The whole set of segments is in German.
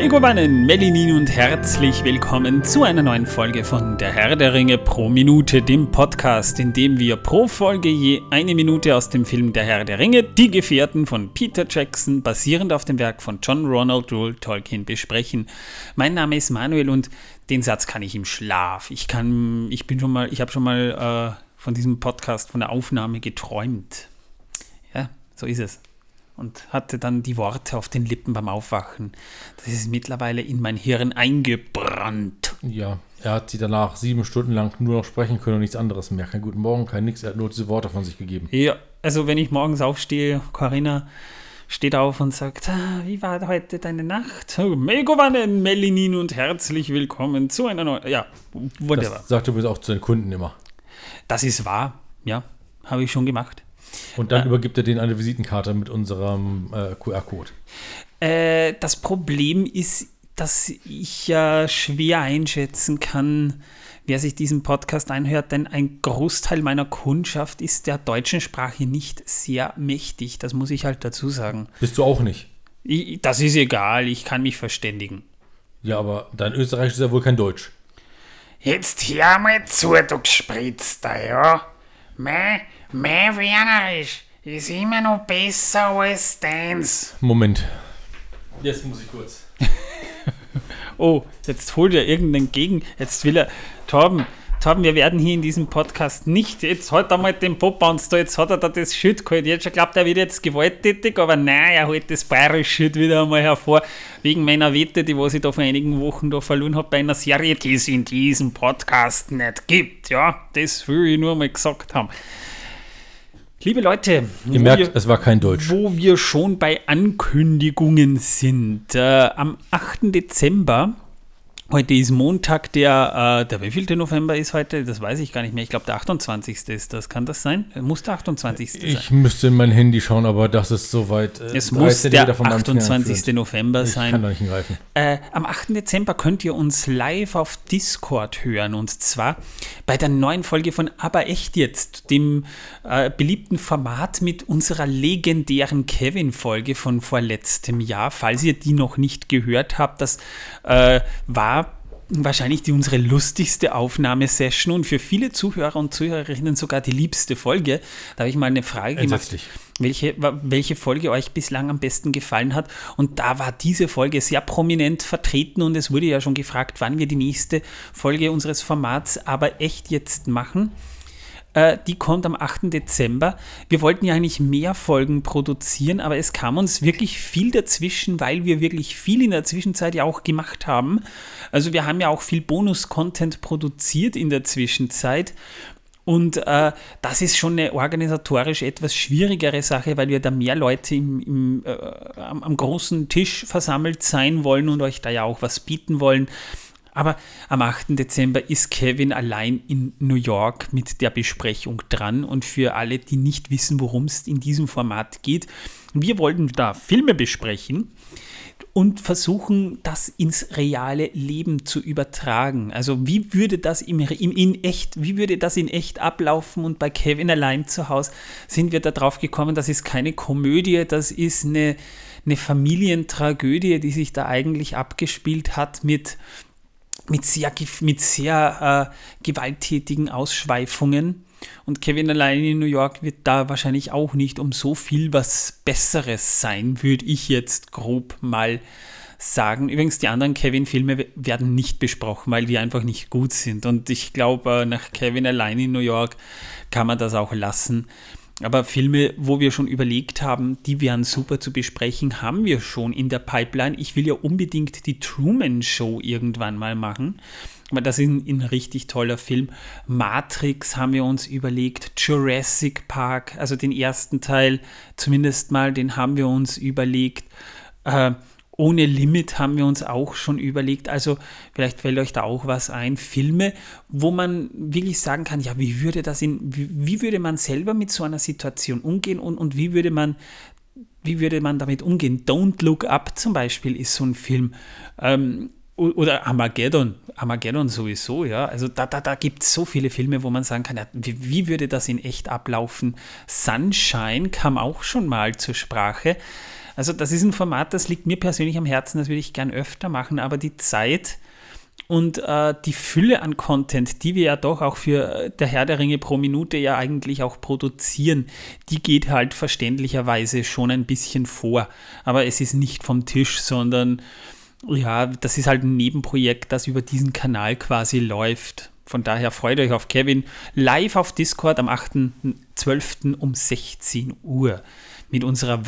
Megowannen, Melinin und herzlich willkommen zu einer neuen Folge von Der Herr der Ringe pro Minute, dem Podcast, in dem wir pro Folge je eine Minute aus dem Film Der Herr der Ringe, Die Gefährten von Peter Jackson, basierend auf dem Werk von John Ronald Reuel Tolkien, besprechen. Mein Name ist Manuel und den Satz kann ich im Schlaf. Ich kann, ich bin schon mal, ich habe schon mal äh, von diesem Podcast, von der Aufnahme geträumt. Ja, so ist es und hatte dann die Worte auf den Lippen beim Aufwachen. Das ist mittlerweile in mein Hirn eingebrannt. Ja, er hat sie danach sieben Stunden lang nur noch sprechen können und nichts anderes mehr. Kein guten Morgen, kein nix. Er hat nur diese Worte von sich gegeben. Ja, also wenn ich morgens aufstehe, Corinna steht auf und sagt, ah, wie war heute deine Nacht? Oh, Megowannen, Melinin und herzlich willkommen zu einer neuen, ja, wunderbar. Das sagt übrigens auch zu den Kunden immer. Das ist wahr, ja, habe ich schon gemacht. Und dann äh, übergibt er denen eine Visitenkarte mit unserem äh, QR-Code. Äh, das Problem ist, dass ich ja schwer einschätzen kann, wer sich diesen Podcast einhört, denn ein Großteil meiner Kundschaft ist der deutschen Sprache nicht sehr mächtig. Das muss ich halt dazu sagen. Bist du auch nicht? Ich, das ist egal, ich kann mich verständigen. Ja, aber dein Österreich ist ja wohl kein Deutsch. Jetzt hör mal zu, du Gespritzter, ja? Mei, mein Wienerisch ist immer noch besser als deins. Moment. Jetzt muss ich kurz. oh, jetzt holt er irgendeinen Gegen. Jetzt will er. Torben, Torben, wir werden hier in diesem Podcast nicht. Jetzt hat er mal den Pop-Bounce da, jetzt hat er da das Schild geholt. Jetzt schon glaubt er wird jetzt gewalttätig, aber nein, er holt das bayerische Schild wieder einmal hervor. Wegen meiner Wette, die was ich da vor einigen Wochen da verloren habe bei einer Serie, die es in diesem Podcast nicht gibt. Ja, das will ich nur mal gesagt haben. Liebe Leute, ihr merkt, wir, es war kein Deutsch. Wo wir schon bei Ankündigungen sind. Äh, am 8. Dezember Heute ist Montag, der, äh, der wievielte November ist heute? Das weiß ich gar nicht mehr. Ich glaube, der 28. ist das. Kann das sein? Muss der 28. sein? Ich müsste in mein Handy schauen, aber das ist soweit. Äh, es muss der 28. November ich sein. Ich kann da nicht hingreifen. Äh, am 8. Dezember könnt ihr uns live auf Discord hören und zwar bei der neuen Folge von Aber echt jetzt, dem äh, beliebten Format mit unserer legendären Kevin-Folge von vorletztem Jahr. Falls ihr die noch nicht gehört habt, das äh, war wahrscheinlich die unsere lustigste Aufnahmesession und für viele Zuhörer und Zuhörerinnen sogar die liebste Folge. Da habe ich mal eine Frage gemacht, welche, welche Folge euch bislang am besten gefallen hat. Und da war diese Folge sehr prominent vertreten und es wurde ja schon gefragt, wann wir die nächste Folge unseres Formats aber echt jetzt machen. Äh, die kommt am 8. Dezember. Wir wollten ja eigentlich mehr Folgen produzieren, aber es kam uns wirklich viel dazwischen, weil wir wirklich viel in der Zwischenzeit ja auch gemacht haben. Also wir haben ja auch viel Bonus-Content produziert in der Zwischenzeit. Und äh, das ist schon eine organisatorisch etwas schwierigere Sache, weil wir da mehr Leute im, im, äh, am, am, großen Tisch versammelt sein wollen und euch da ja auch was bieten wollen. Aber am 8. Dezember ist Kevin allein in New York mit der Besprechung dran. Und für alle, die nicht wissen, worum es in diesem Format geht, wir wollten da Filme besprechen und versuchen, das ins reale Leben zu übertragen. Also wie würde das im, im, in echt, wie würde das in echt ablaufen? Und bei Kevin allein zu Hause sind wir darauf gekommen, das ist keine Komödie, das ist eine, eine Familientragödie, die sich da eigentlich abgespielt hat mit mit sehr, mit sehr äh, gewalttätigen Ausschweifungen. Und Kevin allein in New York wird da wahrscheinlich auch nicht um so viel was Besseres sein, würde ich jetzt grob mal sagen. Übrigens, die anderen Kevin-Filme werden nicht besprochen, weil die einfach nicht gut sind. Und ich glaube, äh, nach Kevin allein in New York kann man das auch lassen. Aber Filme, wo wir schon überlegt haben, die wären super zu besprechen, haben wir schon in der Pipeline. Ich will ja unbedingt die Truman Show irgendwann mal machen. Aber das ist ein, ein richtig toller Film. Matrix haben wir uns überlegt. Jurassic Park, also den ersten Teil zumindest mal, den haben wir uns überlegt. Äh, ohne Limit haben wir uns auch schon überlegt. Also vielleicht fällt euch da auch was ein. Filme, wo man wirklich sagen kann, ja, wie würde das in, wie, würde man selber mit so einer Situation umgehen und, und wie würde man wie würde man damit umgehen? Don't Look Up zum Beispiel ist so ein Film. Ähm, oder Armageddon, Armageddon sowieso, ja. Also da, da, da gibt es so viele Filme, wo man sagen kann, ja, wie, wie, würde das in echt ablaufen? Sunshine kam auch schon mal zur Sprache. Also das ist ein Format, das liegt mir persönlich am Herzen, das würde ich gern öfter machen, aber die Zeit und äh, die Fülle an Content, die wir ja doch auch für äh, der Herr der Ringe pro Minute ja eigentlich auch produzieren, die geht halt verständlicherweise schon ein bisschen vor. Aber es ist nicht vom Tisch, sondern ja, das ist halt ein Nebenprojekt, das über diesen Kanal quasi läuft. Von daher freut euch auf Kevin live auf Discord am 8.12. um 16 Uhr mit unserer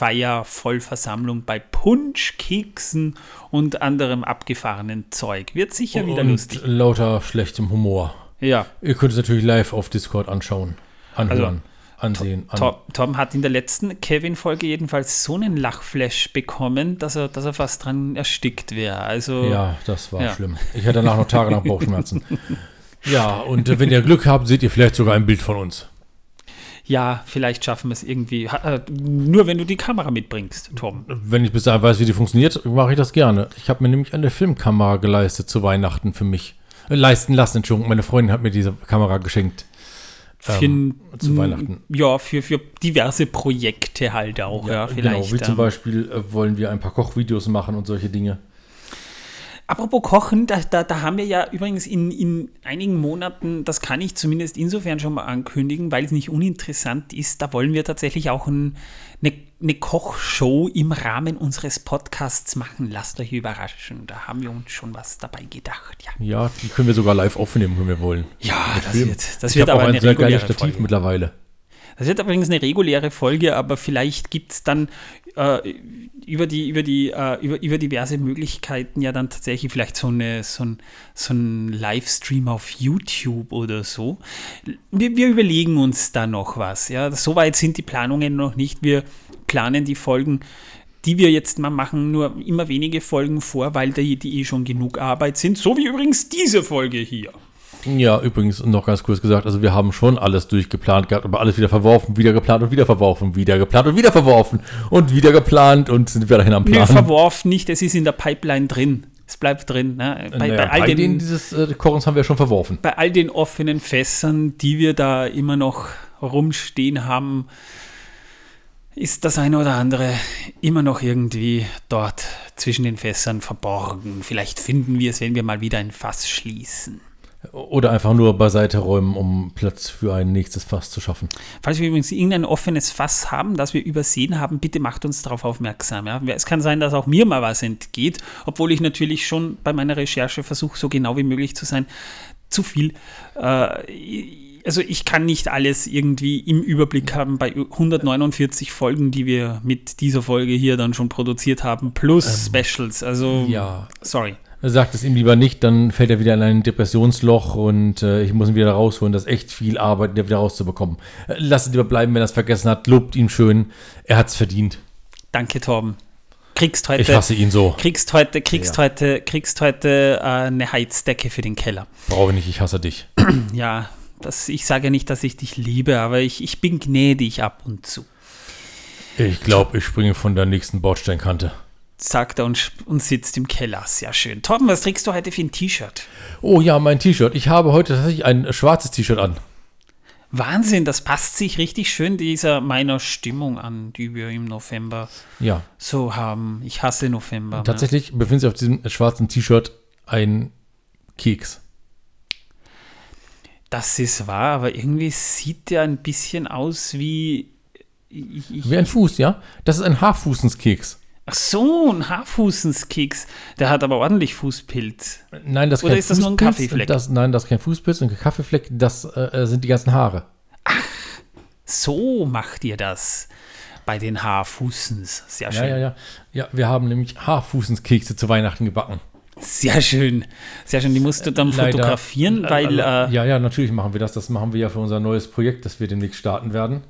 Weihnachtsfeier Vollversammlung bei Punsch, Keksen und anderem abgefahrenen Zeug. Wird sicher wieder Und lustig. lauter schlechtem Humor. Ja. Ihr könnt es natürlich live auf Discord anschauen, anhören, ansehen. An. Tom, Tom hat in der letzten Kevin-Folge jedenfalls so einen Lachflash bekommen, dass er, dass er fast dran erstickt wäre. Also Ja, das war Ja. schlimm. Ich hatte danach noch tagelang Bauchschmerzen. ja, und äh, wenn ihr Glück habt, seht ihr vielleicht sogar ein Bild von uns. Ja, vielleicht schaffen wir es irgendwie. Äh, Nur wenn du die Kamera mitbringst, Tom. Wenn ich bis dahin weiß, wie die funktioniert, mache ich das gerne. Ich habe mir nämlich eine Filmkamera geleistet zu Weihnachten für mich. Äh, leisten lassen, Entschuldigung. Meine Freundin hat mir diese Kamera geschenkt. Für, Ähm, zu n- Weihnachten. Ja, für, für diverse Projekte halt auch, ja, vielleicht. Genau, wie zum ähm. Beispiel äh, wollen wir ein paar Kochvideos machen und solche Dinge. Apropos Kochen, da, da, da haben wir ja übrigens in, in einigen Monaten, das kann ich zumindest insofern schon mal ankündigen, weil es nicht uninteressant ist, da wollen wir tatsächlich auch ein, eine, eine Kochshow im Rahmen unseres Podcasts machen. Lasst euch überraschen, da haben wir uns schon was dabei gedacht. Ja, Ja, die können wir sogar live aufnehmen, wenn wir wollen. ja das Film. wird, das ich wird aber auch ein eine sehr geiles reguläre Stativ Folge. mittlerweile. Das wird übrigens eine reguläre Folge, aber vielleicht gibt es dann äh, über, die, über, die, äh, über, über diverse Möglichkeiten ja dann tatsächlich vielleicht so, eine, so, ein, so ein Livestream auf YouTube oder so. Wir, wir überlegen uns da noch was. Ja? Soweit sind die Planungen noch nicht. Wir planen die Folgen die wir jetzt mal machen, nur immer wenige Folgen vor, weil die, die eh schon genug Arbeit sind. So wie übrigens diese Folge hier. Ja, übrigens noch ganz kurz gesagt, also wir haben schon alles durchgeplant gehabt, aber alles wieder verworfen, wieder geplant und wieder verworfen, wieder geplant und wieder verworfen und wieder geplant und sind wieder dahin am Plan. verworfen nicht, es ist in der Pipeline drin. Es bleibt drin. Ne? Bei, Naja, bei, all bei den, dieses äh, Kochens haben wir schon verworfen. bei all den offenen Fässern, die wir da immer noch rumstehen haben, ist das eine oder andere immer noch irgendwie dort zwischen den Fässern verborgen. Vielleicht finden wir es, wenn wir mal wieder ein Fass schließen. Oder einfach nur beiseite räumen, um Platz für ein nächstes Fass zu schaffen. Falls wir übrigens irgendein offenes Fass haben, das wir übersehen haben, bitte macht uns darauf aufmerksam. Ja? Es kann sein, dass auch mir mal was entgeht, obwohl ich natürlich schon bei meiner Recherche versuche, so genau wie möglich zu sein. Zu viel. Äh, also ich kann nicht alles irgendwie im Überblick haben bei 149 Folgen, die wir mit dieser Folge hier dann schon produziert haben, plus Specials. Also, ja. sorry. Sagt es ihm lieber nicht, dann fällt er wieder in ein Depressionsloch und äh, ich muss ihn wieder rausholen. Das ist echt viel Arbeit, den wieder rauszubekommen. Äh, lasst es lieber bleiben, wenn er es vergessen hat. Lobt ihn schön. Er hat es verdient. Danke, Torben. Kriegst heute. Ich hasse ihn so. Kriegst heute, kriegst Ja. heute, kriegst heute äh, eine Heizdecke für den Keller. Brauche ich nicht, ich hasse dich. Ja, das, ich sage ja nicht, dass ich dich liebe, aber ich, ich bin gnädig ab und zu. Ich glaube, ich springe von der nächsten Bordsteinkante. Sagt er und, und sitzt im Keller. Sehr schön. Torben, was trägst du heute für ein T-Shirt? Oh ja, mein T-Shirt. Ich habe heute tatsächlich ein schwarzes T-Shirt an. Wahnsinn, das passt sich richtig schön dieser meiner Stimmung an, die wir im November Ja, so haben. Ich hasse November. ne? tatsächlich befindet sich auf diesem schwarzen T-Shirt ein Keks. Das ist wahr, aber irgendwie sieht der ein bisschen aus wie. Ich, ich, Wie ein Fuß, ja? Das ist ein Haarfußenskeks. Ach so, ein Haarfußenskeks. Der hat aber ordentlich Fußpilz. Nein, das ist Oder kein ist das nur ein Fußpilz. Kaffeefleck? Das, nein, das ist kein Fußpilz und kein Kaffeefleck. Das äh, sind die ganzen Haare. So macht ihr das bei den Haarfußens. Sehr Ja, schön. ja, ja. Ja, wir haben nämlich Haarfußenskekse zu Weihnachten gebacken. Sehr schön. Sehr schön. Die musst du dann Leider- fotografieren, weil. Äh, ja, ja, natürlich machen wir das. Das machen wir ja für unser neues Projekt, das wir demnächst starten werden.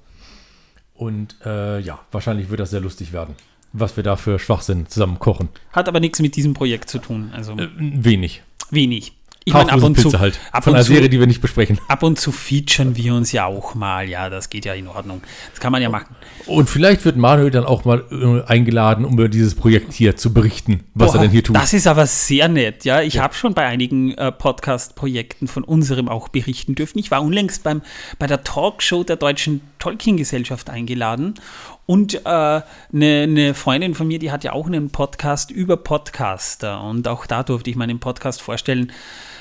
Und äh, ja, wahrscheinlich wird das sehr lustig werden, was wir da für Schwachsinn zusammen kochen. Hat aber nichts mit diesem Projekt zu tun. Also Äh, wenig. wenig. Ich meine, ab und zu. Haarfußenpilze halt. Ab Von und einer zu Serie, die wir nicht besprechen. ab und zu featuren wir uns ja auch mal. Ja, das geht ja in Ordnung. Das kann man ja machen. Und vielleicht wird Manuel dann auch mal äh, eingeladen, um über dieses Projekt hier zu berichten, was Boah, er denn hier tut. Das ist aber sehr nett, ja. Ich habe schon bei einigen äh, Podcast-Projekten von unserem auch berichten dürfen. Ich war unlängst beim, bei der Talkshow der deutschen Tolkien-Gesellschaft eingeladen. Und äh, eine, eine Freundin von mir, die hat ja auch einen Podcast über Podcaster. Und auch da durfte ich meinen Podcast vorstellen.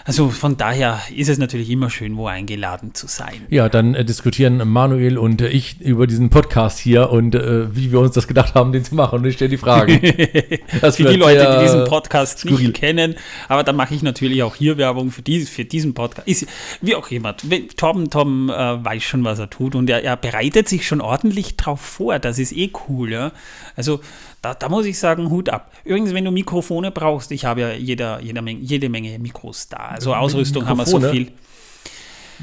Also von daher ist es natürlich immer schön, wo eingeladen zu sein. Ja, dann äh, diskutieren Manuel und äh, ich über diesen Podcast hier und äh, wie wir uns das gedacht haben, den zu machen. Und ich stelle die Fragen. Das für die Leute, die diesen Podcast skurril. nicht kennen, aber da mache ich natürlich auch hier Werbung für, die, für diesen Podcast. Ist, wie auch jemand. Tom, Tom äh, weiß schon, was er tut und er, er bereitet sich schon ordentlich drauf vor. Das ist eh cool. Ja? Also da, da, muss ich sagen, Hut ab. Übrigens, wenn du Mikrofone brauchst, ich habe ja jeder, jeder Menge, jede Menge Mikros da. Also Ausrüstung haben wir so viel.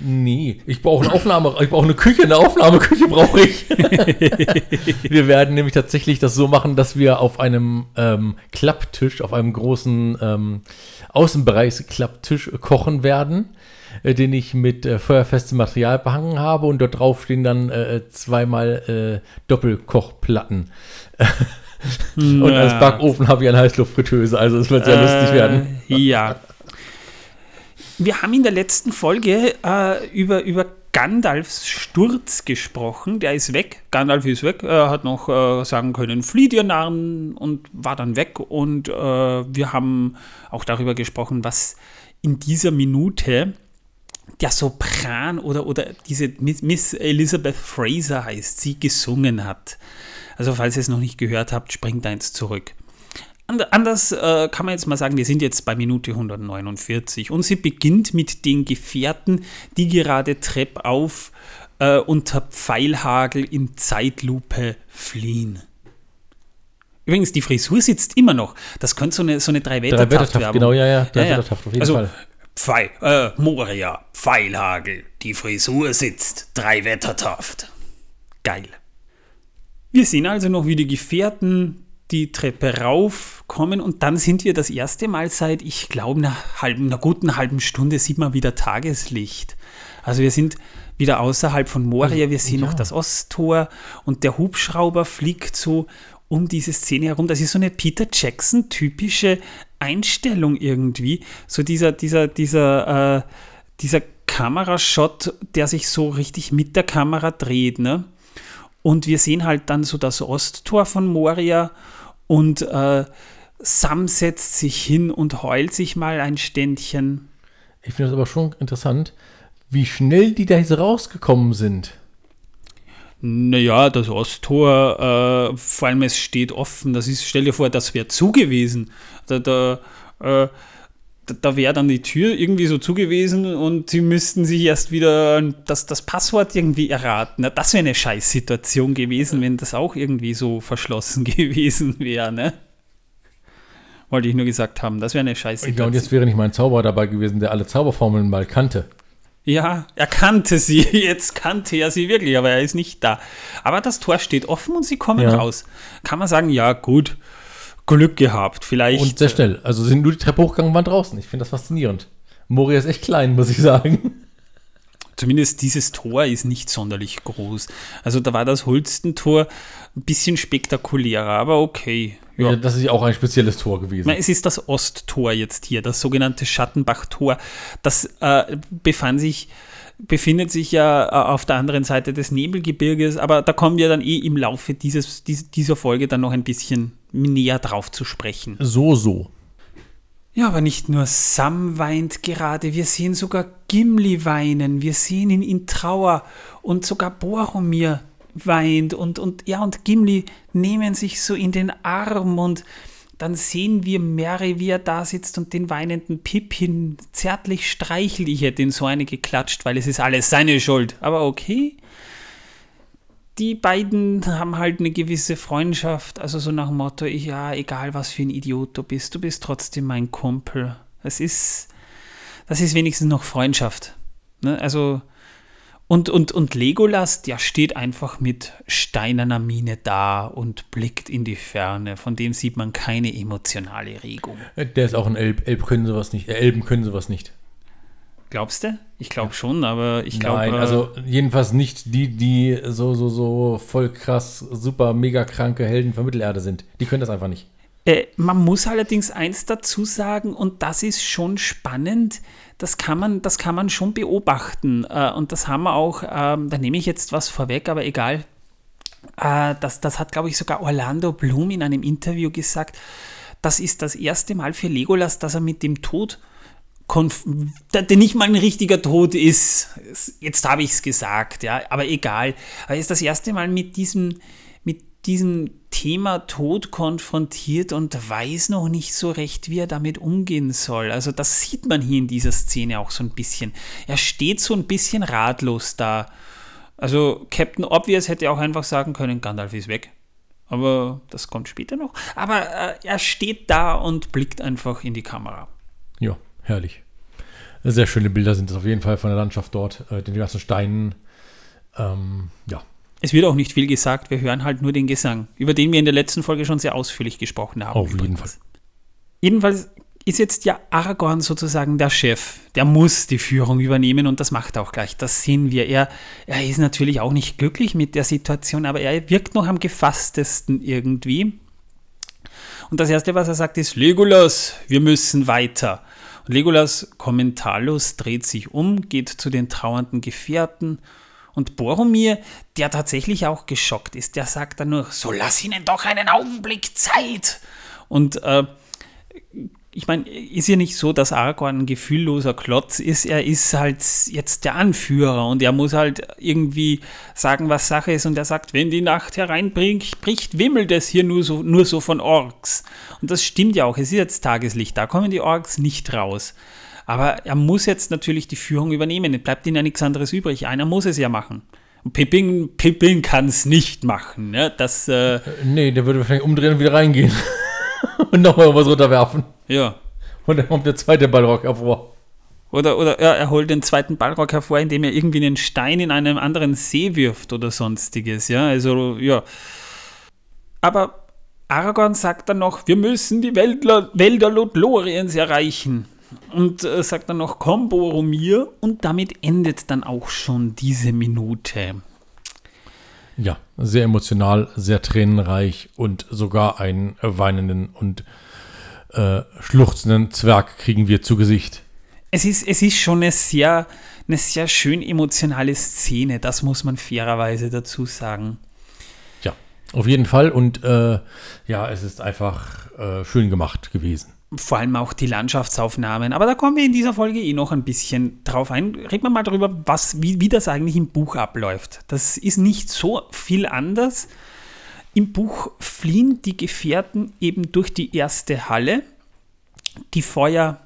Nee, ich brauche eine Aufnahme, ich brauche eine Küche, eine Aufnahmeküche brauche ich. wir werden nämlich tatsächlich das so machen, dass wir auf einem ähm, Klapptisch, auf einem großen ähm, Außenbereichsklapptisch kochen werden, äh, den ich mit äh, feuerfestem Material behangen habe und dort drauf stehen dann äh, zweimal äh, Doppelkochplatten. Und als Backofen habe ich eine Heißluftfritteuse, also es wird sehr äh, lustig werden. Ja. Wir haben in der letzten Folge äh, über, über Gandalfs Sturz gesprochen. Der ist weg. Gandalf ist weg. Er hat noch äh, sagen können, flieht ihr Narren und war dann weg. Und äh, wir haben auch darüber gesprochen, was in dieser Minute der Sopran oder, oder diese Miss Elizabeth Fraser heißt, sie gesungen hat. Also falls ihr es noch nicht gehört habt, springt eins zurück. Anders äh, kann man jetzt mal sagen, wir sind jetzt bei Minute 149 und sie beginnt mit den Gefährten, die gerade Trepp auf äh, unter Pfeilhagel in Zeitlupe fliehen. Übrigens, die Frisur sitzt immer noch. Das könnte so eine, so eine Drei-Wettertaft-Werbung. Genau, ja, ja, Drei-Wettertaft, ja, ja. auf jeden also, Fall. Pfeil, äh, Moria, Pfeilhagel, die Frisur sitzt, Drei-Wettertaft. Geil. Wir sehen also noch, wie die Gefährten die Treppe raufkommen und dann sind wir das erste Mal seit, ich glaube, einer, halben, einer guten halben Stunde sieht man wieder Tageslicht. Also wir sind wieder außerhalb von Moria, wir sehen ja. noch das Osttor und der Hubschrauber fliegt so um diese Szene herum. Das ist so eine Peter Jackson-typische Einstellung irgendwie. So dieser, dieser, dieser, äh, dieser Kamerashot, der sich so richtig mit der Kamera dreht, ne? Und wir sehen halt dann so das Osttor von Moria und äh, Sam setzt sich hin und heult sich mal ein Ständchen. Ich finde das aber schon interessant, wie schnell die da jetzt rausgekommen sind. Naja, das Osttor, äh, vor allem es steht offen. Das ist, stell dir vor, das wäre zu gewesen. Da, da, äh, da wäre dann die Tür irgendwie so zugewiesen und sie müssten sich erst wieder das, das Passwort irgendwie erraten. das wäre eine Scheißsituation gewesen, wenn das auch irgendwie so verschlossen gewesen wäre, ne? Wollte ich nur gesagt haben, das wäre eine Scheißsituation. Ja, und jetzt wäre nicht mein Zauberer dabei gewesen, der alle Zauberformeln mal kannte. Ja, er kannte sie, jetzt kannte er sie wirklich, aber er ist nicht da. Aber das Tor steht offen und sie kommen ja. raus. Kann man sagen, ja, gut Glück gehabt, vielleicht. Und sehr schnell. Also sind nur die Treppe hochgegangen und waren draußen. Ich finde das faszinierend. Moria ist echt klein, muss ich sagen. Zumindest dieses Tor ist nicht sonderlich groß. Also da war das Holstentor ein bisschen spektakulärer, aber okay. Ja. ja das ist ja auch ein spezielles Tor gewesen. es ist das Osttor jetzt hier, das sogenannte Schattenbach-Tor. Das äh, befand sich befindet sich ja äh, auf der anderen Seite des Nebelgebirges, aber da kommen wir dann eh im Laufe dieses, dieser Folge dann noch ein bisschen näher drauf zu sprechen. So, so. Ja, aber nicht nur Sam weint gerade, wir sehen sogar Gimli weinen, wir sehen ihn in Trauer und sogar Boromir weint und, und ja, und Gimli nehmen sich so in den Arm und dann sehen wir Mary, wie er da sitzt und den weinenden Pippin zärtlich streichelt. Ich hätte ihn so eine geklatscht, weil es ist alles seine Schuld. Aber okay. Die beiden haben halt eine gewisse Freundschaft, also so nach dem Motto, ja, egal was für ein Idiot du bist, du bist trotzdem mein Kumpel. Es ist, das ist wenigstens noch Freundschaft. Ne? Also, und, und, und Legolas, der steht einfach mit steinerner Miene da und blickt in die Ferne. Von dem sieht man keine emotionale Regung. Der ist auch ein Elb. Elb können sowas nicht. Äh, Elben können sowas nicht. Glaubst du? Ich glaube schon, aber ich glaube. Nein, also jedenfalls nicht die, die so, so, so voll krass, super, mega kranke Helden von Mittelerde sind. Die können das einfach nicht. Äh, man muss allerdings eins dazu sagen, und das ist schon spannend, das kann man, das kann man schon beobachten. Äh, und das haben wir auch, ähm, da nehme ich jetzt was vorweg, aber egal. Äh, das, das hat, glaube ich, sogar Orlando Bloom in einem Interview gesagt. Das ist das erste Mal für Legolas, dass er mit dem Tod der nicht mal ein richtiger Tod ist. Jetzt habe ich es gesagt, ja, aber egal. Er ist das erste Mal mit diesem, mit diesem Thema Tod konfrontiert und weiß noch nicht so recht, wie er damit umgehen soll. Also das sieht man hier in dieser Szene auch so ein bisschen. Er steht so ein bisschen ratlos da. Also Captain Obvious hätte auch einfach sagen können, Gandalf ist weg. Aber das kommt später noch. Aber äh, er steht da und blickt einfach in die Kamera. Ja, herrlich. Sehr schöne Bilder sind es auf jeden Fall von der Landschaft dort, äh, den ganzen Steinen. Ähm, ja. Es wird auch nicht viel gesagt, wir hören halt nur den Gesang, über den wir in der letzten Folge schon sehr ausführlich gesprochen haben. Auf jeden Fall. Jedenfalls ist jetzt ja Aragorn sozusagen der Chef. Der muss die Führung übernehmen und das macht er auch gleich. Das sehen wir. Er, er ist natürlich auch nicht glücklich mit der Situation, aber er wirkt noch am gefasstesten irgendwie. Und das Erste, was er sagt, ist, Legolas, wir müssen weiter. Legolas, kommentarlos, dreht sich um, geht zu den trauernden Gefährten und Boromir, der tatsächlich auch geschockt ist, der sagt dann nur, so lass ihnen doch einen Augenblick Zeit. Und äh, ich meine, ist ja nicht so, dass Aragorn ein gefühlloser Klotz ist. Er ist halt jetzt der Anführer und er muss halt irgendwie sagen, was Sache ist. Und er sagt, wenn die Nacht hereinbricht, bricht, wimmelt es hier nur so, nur so von Orks. Und das stimmt ja auch. Es ist jetzt Tageslicht. Da kommen die Orks nicht raus. Aber er muss jetzt natürlich die Führung übernehmen. Es bleibt ihm ja nichts anderes übrig. Einer muss es ja machen. Pippin, Pippin kann es nicht machen. Ne? Das, äh, nee, der würde wahrscheinlich umdrehen und wieder reingehen. und nochmal was runterwerfen. Ja. Und dann kommt der zweite Ballrock hervor. Oder, oder ja, er holt den zweiten Ballrock hervor, indem er irgendwie einen Stein in einem anderen See wirft oder sonstiges. Ja, also, ja. Aber Aragorn sagt dann noch, wir müssen die Wälder, Wälder Lothloriens erreichen. Und äh, sagt dann noch, komm Boromir. Und damit endet dann auch schon diese Minute. Ja, sehr emotional, sehr tränenreich und sogar einen weinenden und äh, schluchzenden Zwerg kriegen wir zu Gesicht. Es ist, es ist schon eine sehr, eine sehr schön emotionale Szene, das muss man fairerweise dazu sagen. Ja, auf jeden Fall. Und äh, ja, es ist einfach äh, schön gemacht gewesen. Vor allem auch die Landschaftsaufnahmen. Aber da kommen wir in dieser Folge eh noch ein bisschen drauf ein. Reden wir mal darüber, was, wie, wie das eigentlich im Buch abläuft. Das ist nicht so viel anders. Im Buch fliehen die Gefährten eben durch die erste Halle. Die Feuer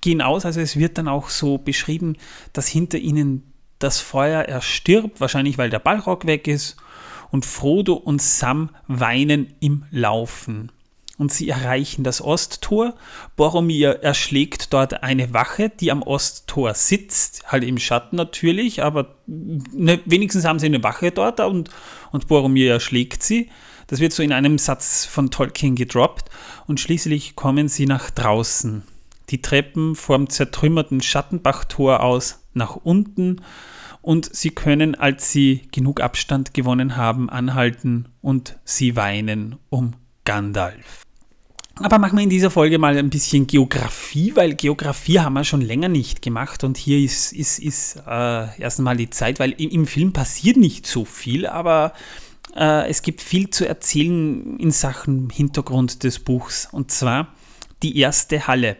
gehen aus, also es wird dann auch so beschrieben, dass hinter ihnen das Feuer erstirbt, wahrscheinlich weil der Ballrock weg ist, und Frodo und Sam weinen im Laufen und sie erreichen das Osttor. Boromir erschlägt dort eine Wache, die am Osttor sitzt, halt im Schatten natürlich, aber ne, wenigstens haben sie eine Wache dort und, und Boromir erschlägt sie. Das wird so in einem Satz von Tolkien gedroppt und schließlich kommen sie nach draußen. Die Treppen vom zertrümmerten Schattenbachtor aus nach unten und sie können, als sie genug Abstand gewonnen haben, anhalten und sie weinen um Gandalf. Aber machen wir in dieser Folge mal ein bisschen Geografie, weil Geografie haben wir schon länger nicht gemacht und hier ist, ist, ist äh, erst einmal die Zeit, weil im, im, Film passiert nicht so viel, aber äh, es gibt viel zu erzählen in Sachen Hintergrund des Buchs und zwar die erste Halle.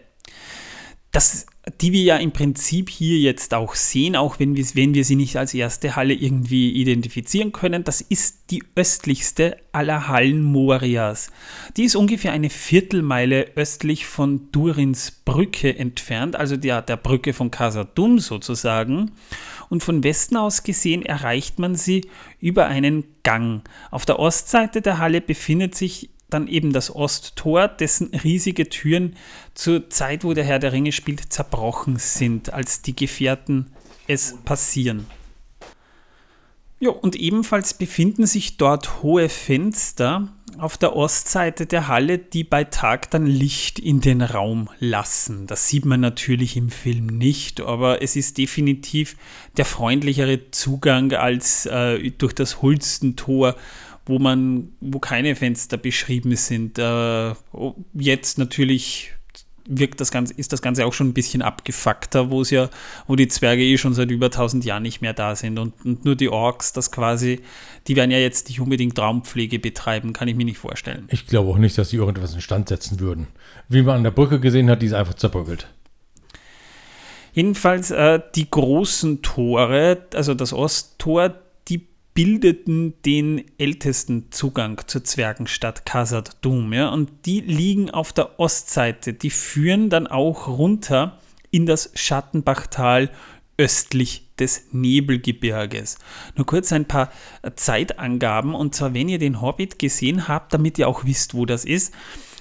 Das die wir ja im Prinzip hier jetzt auch sehen, auch wenn wir, wenn wir sie nicht als erste Halle irgendwie identifizieren können. Das ist die östlichste aller Hallen Morias. Die ist ungefähr eine Viertelmeile östlich von Durins Brücke entfernt, also der, der Brücke von Casadum sozusagen. Und von Westen aus gesehen erreicht man sie über einen Gang. Auf der Ostseite der Halle befindet sich dann eben das Osttor, dessen riesige Türen zur Zeit, wo der Herr der Ringe spielt, zerbrochen sind, als die Gefährten es passieren. Ja, und ebenfalls befinden sich dort hohe Fenster auf der Ostseite der Halle, die bei Tag dann Licht in den Raum lassen. Das sieht man natürlich im Film nicht, aber es ist definitiv der freundlichere Zugang als äh, durch das Hulstentor, wo man, wo keine Fenster beschrieben sind. Äh, jetzt natürlich wirkt das Ganze, ist das Ganze auch schon ein bisschen abgefuckter, wo es ja, wo die Zwerge eh schon seit über 1000 Jahren nicht mehr da sind und, und, nur die Orks, das quasi, die werden ja jetzt nicht unbedingt Raumpflege betreiben, kann ich mir nicht vorstellen. Ich glaube auch nicht, dass sie irgendwas instand setzen würden. Wie man an der Brücke gesehen hat, die ist einfach zerbröckelt. Jedenfalls äh, die großen Tore, also das Osttor, bildeten den ältesten Zugang zur Zwergenstadt Khazad Dum. Ja? Und die liegen auf der Ostseite. Die führen dann auch runter in das Schattenbachtal östlich des Nebelgebirges. Nur kurz ein paar Zeitangaben. Und zwar, wenn ihr den Hobbit gesehen habt, damit ihr auch wisst, wo das ist.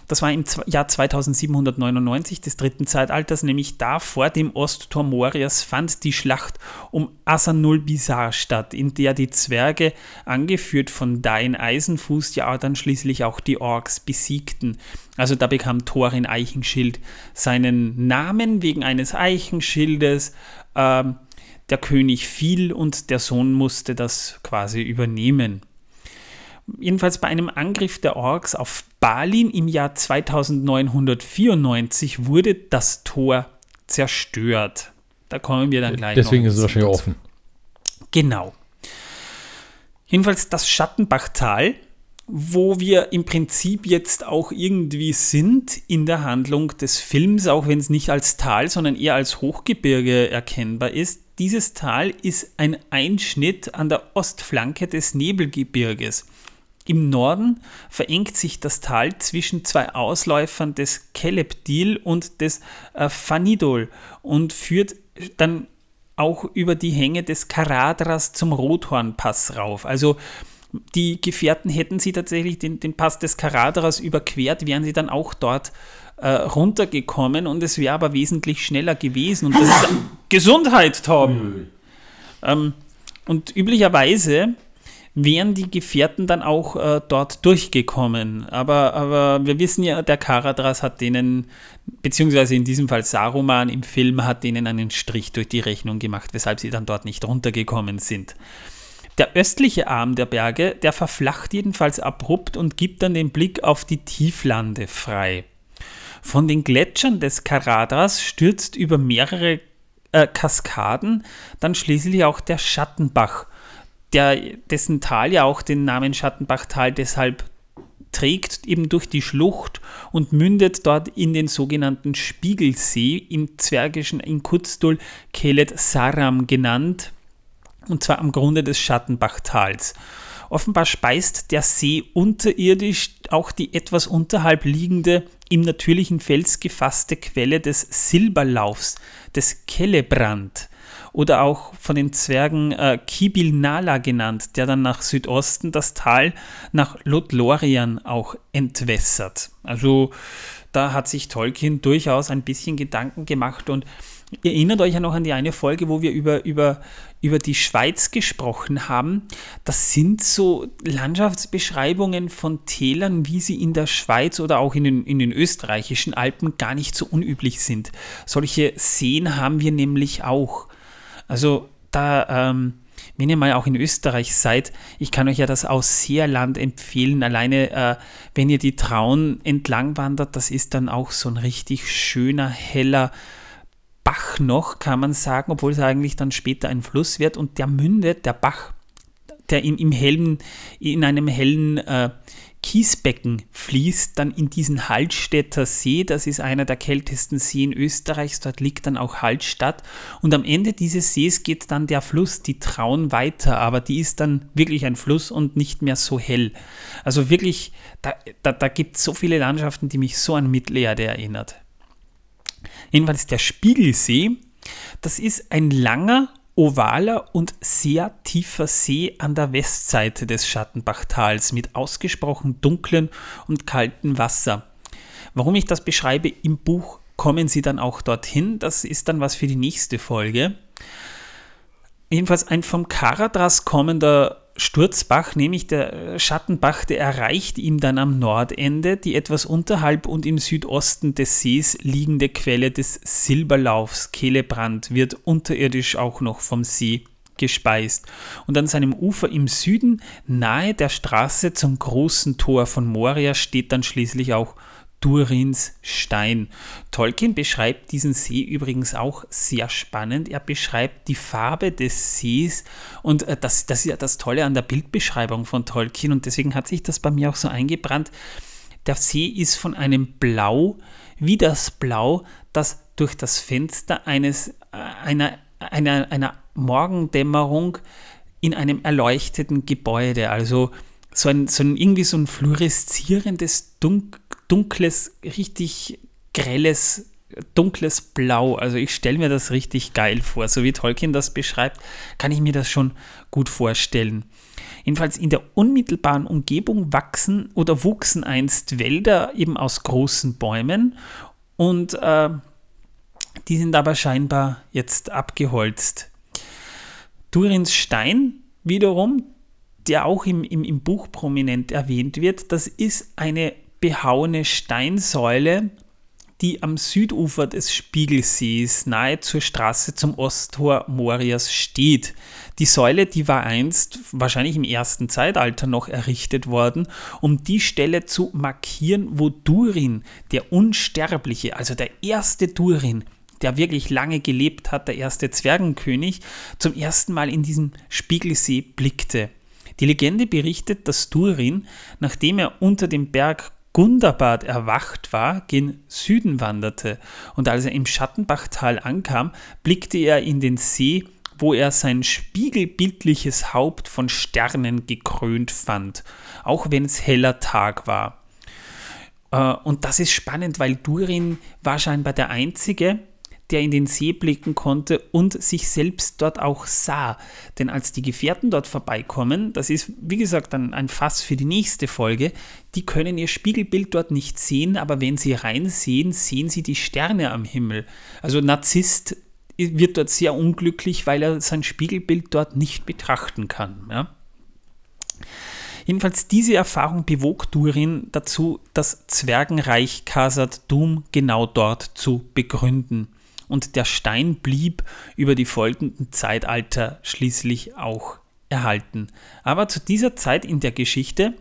Das war im Jahr 2799 des dritten Zeitalters, nämlich da vor dem Osttor Morias fand die Schlacht um Asanul-Bizar statt, in der die Zwerge, angeführt von Dain Eisenfuß, ja dann schließlich auch die Orks besiegten. Also da bekam Thorin Eichenschild seinen Namen wegen eines Eichenschildes. Ähm, der König fiel und der Sohn musste das quasi übernehmen. Jedenfalls bei einem Angriff der Orks auf Balin im Jahr 2994 wurde das Tor zerstört. Da kommen wir dann gleich. Deswegen ist es wahrscheinlich offen. Genau. Jedenfalls das Schattenbachtal, wo wir im Prinzip jetzt auch irgendwie sind in der Handlung des Films, auch wenn es nicht als Tal, sondern eher als Hochgebirge erkennbar ist. Dieses Tal ist ein Einschnitt an der Ostflanke des Nebelgebirges. Im Norden verengt sich das Tal zwischen zwei Ausläufern des Kelebdil und des äh, Fanidol und führt dann auch über die Hänge des Karadras zum Rothornpass rauf. Also die Gefährten hätten sie tatsächlich den, den Pass des Karadras überquert, wären sie dann auch dort äh, runtergekommen und es wäre aber wesentlich schneller gewesen. Und das ist Gesundheit, Tom! Ähm, und üblicherweise wären die Gefährten dann auch äh, dort durchgekommen. Aber, aber wir wissen ja, der Karadras hat denen, beziehungsweise in diesem Fall Saruman im Film hat denen einen Strich durch die Rechnung gemacht, weshalb sie dann dort nicht runtergekommen sind. Der östliche Arm der Berge, der verflacht jedenfalls abrupt und gibt dann den Blick auf die Tieflande frei. Von den Gletschern des Karadras stürzt über mehrere äh, Kaskaden dann schließlich auch der Schattenbach der, dessen Tal ja auch den Namen Schattenbachtal deshalb trägt, eben durch die Schlucht und mündet dort in den sogenannten Spiegelsee, im Zwergischen in Kuzdul Kelet Saram genannt, und zwar am Grunde des Schattenbachtals. Offenbar speist der See unterirdisch auch die etwas unterhalb liegende, im natürlichen Fels gefasste Quelle des Silberlaufs, des Kellebrand oder auch von den Zwergen äh, Kibil Nala genannt, der dann nach Südosten das Tal nach Lothlorien auch entwässert. Also da hat sich Tolkien durchaus ein bisschen Gedanken gemacht und Ihr erinnert euch ja noch an die eine Folge, wo wir über, über, über die Schweiz gesprochen haben. Das sind so Landschaftsbeschreibungen von Tälern, wie sie in der Schweiz oder auch in den, in den österreichischen Alpen gar nicht so unüblich sind. Solche Seen haben wir nämlich auch. Also da, ähm, wenn ihr mal auch in Österreich seid, ich kann euch ja das Ausseerland empfehlen. Alleine, äh, wenn ihr die Traun entlang wandert, das ist dann auch so ein richtig schöner, heller Bach noch, kann man sagen, obwohl es eigentlich dann später ein Fluss wird. Und der mündet, der Bach, der in, im hellen, in einem hellen äh, Kiesbecken fließt dann in diesen Hallstätter See. Das ist einer der kältesten Seen Österreichs. Dort liegt dann auch Hallstatt. Und am Ende dieses Sees geht dann der Fluss, die Traun, weiter. Aber die ist dann wirklich ein Fluss und nicht mehr so hell. Also wirklich, da, da, da gibt es so viele Landschaften, die mich so an Mittelerde erinnert. Jedenfalls der Spiegelsee. Das ist ein langer ovaler und sehr tiefer See an der Westseite des Schattenbachtals mit ausgesprochen dunklen und kaltem Wasser. Warum ich das beschreibe im Buch, kommen Sie dann auch dorthin. Das ist dann was für die nächste Folge. Jedenfalls ein vom Karadras kommender Sturzbach, nämlich der Schattenbach, der erreicht ihn dann am Nordende, die etwas unterhalb und im Südosten des Sees liegende Quelle des Silberlaufs Kelebrand wird unterirdisch auch noch vom See gespeist. Und an seinem Ufer im Süden, nahe der Straße zum großen Tor von Moria, steht dann schließlich auch Durins Stein. Tolkien beschreibt diesen See übrigens auch sehr spannend. Er beschreibt die Farbe des Sees und äh, das, das ist ja das Tolle an der Bildbeschreibung von Tolkien und deswegen hat sich das bei mir auch so eingebrannt. Der See ist von einem Blau wie das Blau, das durch das Fenster eines, äh, einer, einer, einer Morgendämmerung in einem erleuchteten Gebäude, also so ein, so ein irgendwie so ein fluoreszierendes, dunk, dunkles, richtig grelles, dunkles Blau. Also ich stelle mir das richtig geil vor. So wie Tolkien das beschreibt, kann ich mir das schon gut vorstellen. Jedenfalls in der unmittelbaren Umgebung wachsen oder wuchsen einst Wälder eben aus großen Bäumen und äh, die sind aber scheinbar jetzt abgeholzt. Durins Stein wiederum, der auch im, im, im Buch prominent erwähnt wird, das ist eine behauene Steinsäule die am Südufer des Spiegelsees nahe zur Straße zum Osttor Morias steht. Die Säule, die war einst wahrscheinlich im ersten Zeitalter noch errichtet worden, um die Stelle zu markieren, wo Durin, der Unsterbliche, also der erste Durin, der wirklich lange gelebt hat, der erste Zwergenkönig, zum ersten Mal in diesen Spiegelsee blickte. Die Legende berichtet, dass Durin, nachdem er unter dem Berg Gundabad erwacht war, gen Süden wanderte, und als er im Schattenbachtal ankam, blickte er in den See, wo er sein spiegelbildliches Haupt von Sternen gekrönt fand, auch wenn es heller Tag war. Äh, und das ist spannend, weil Durin war scheinbar der Einzige, der in den See blicken konnte und sich selbst dort auch sah. Denn als die Gefährten dort vorbeikommen, das ist wie gesagt ein, ein Fass für die nächste Folge, die können ihr Spiegelbild dort nicht sehen, aber wenn sie reinsehen, sehen sie die Sterne am Himmel. Also Narzisst wird dort sehr unglücklich, weil er sein Spiegelbild dort nicht betrachten kann. Ja? Jedenfalls diese Erfahrung bewog Durin dazu, das Zwergenreich Khazad Dum genau dort zu begründen und der Stein blieb über die folgenden Zeitalter schließlich auch erhalten. Aber zu dieser Zeit in der Geschichte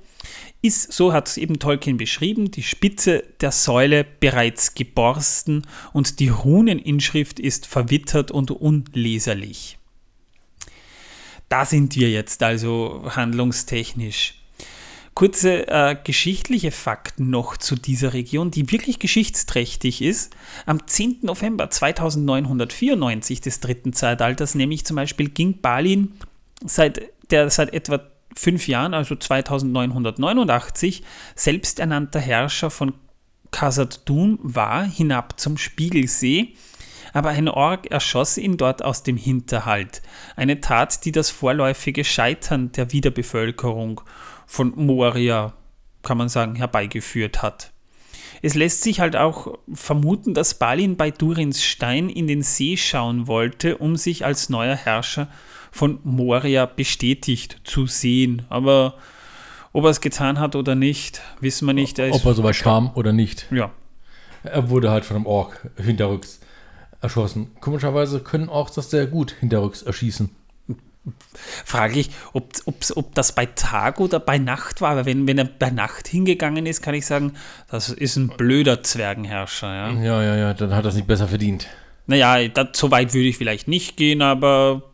ist, so hat es eben Tolkien beschrieben, die Spitze der Säule bereits geborsten und die Runeninschrift ist verwittert und unleserlich. Da sind wir jetzt also handlungstechnisch. Kurze äh, geschichtliche Fakten noch zu dieser Region, die wirklich geschichtsträchtig ist. Am 10. November 2994 des dritten Zeitalters, nämlich zum Beispiel, ging Balin seit, der seit etwa fünf Jahren, also 2989, selbsternannter Herrscher von Khazad-dûm war, hinab zum Spiegelsee aber ein Ork erschoss ihn dort aus dem Hinterhalt. Eine Tat, die das vorläufige Scheitern der Wiederbevölkerung von Moria, kann man sagen, herbeigeführt hat. Es lässt sich halt auch vermuten, dass Balin bei Durins Stein in den See schauen wollte, um sich als neuer Herrscher von Moria bestätigt zu sehen. Aber ob er es getan hat oder nicht, wissen wir nicht. Er ob er soweit kam oder nicht. Ja. Er wurde halt von einem Ork hinterrücks erschossen. Komischerweise können Orks das sehr gut hinterrücks erschießen frage ich, ob, ob, ob das bei Tag oder bei Nacht war. Weil wenn, wenn er bei Nacht hingegangen ist, kann ich sagen, das ist ein blöder Zwergenherrscher. Ja, ja, ja, ja dann hat er es nicht besser verdient. Naja, das, so weit würde ich vielleicht nicht gehen, aber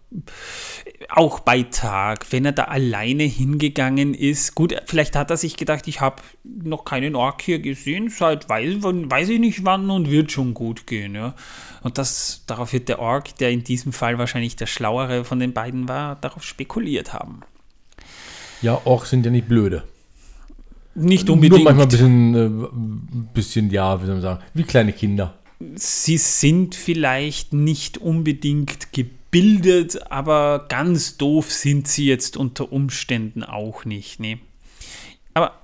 auch bei Tag, wenn er da alleine hingegangen ist, gut, vielleicht hat er sich gedacht, ich habe noch keinen Ork hier gesehen, seit weiß, weiß ich nicht wann und wird schon gut gehen. Ja. Und das, darauf wird der Ork, der in diesem Fall wahrscheinlich der schlauere von den beiden war, darauf spekuliert haben. Ja, Orks sind ja nicht blöde. Nicht unbedingt. Nur manchmal ein bisschen, äh, bisschen, ja, wie soll man sagen, wie kleine Kinder. Sie sind vielleicht nicht unbedingt gebildet, aber ganz doof sind sie jetzt unter Umständen auch nicht. Ne? Aber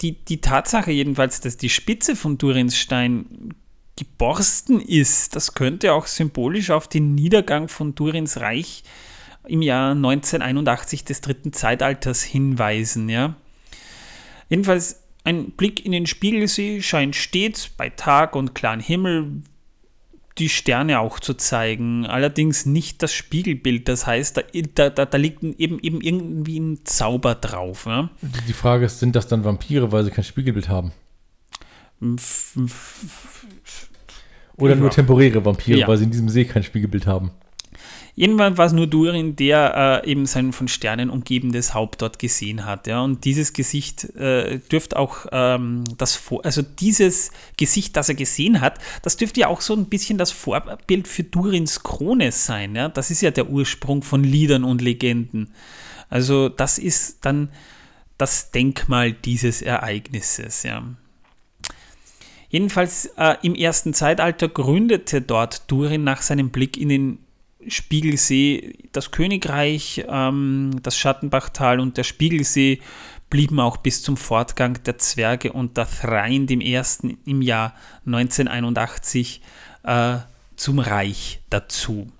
die, die Tatsache jedenfalls, dass die Spitze von Durinsstein geborsten ist. Das könnte auch symbolisch auf den Niedergang von Durins Reich im Jahr 1981 des dritten Zeitalters hinweisen. Ja. Jedenfalls ein Blick in den Spiegelsee scheint stets bei Tag und klarem Himmel die Sterne auch zu zeigen, allerdings nicht das Spiegelbild. Das heißt, da, da, da liegt eben, eben irgendwie ein Zauber drauf. Ja? Die Frage ist, sind das dann Vampire, weil sie kein Spiegelbild haben? Oder nur temporäre Vampire, Ja. weil sie in diesem See kein Spiegelbild haben. Irgendwann war es nur Durin, der äh, eben sein von Sternen umgebendes Haupt dort gesehen hat. Ja? Und dieses Gesicht äh, dürfte auch ähm, das Vor also dieses Gesicht, das er gesehen hat, das dürfte ja auch so ein bisschen das Vorbild für Durins Krone sein. Ja? Das ist ja der Ursprung von Liedern und Legenden. Also das ist dann das Denkmal dieses Ereignisses. Ja. Jedenfalls äh, im ersten Zeitalter gründete dort Durin nach seinem Blick in den Spiegelsee das Königreich, ähm, das Schattenbachtal und der Spiegelsee blieben auch bis zum Fortgang der Zwerge unter Thrain dem Ersten im Jahr 1981 äh, zum Reich dazu.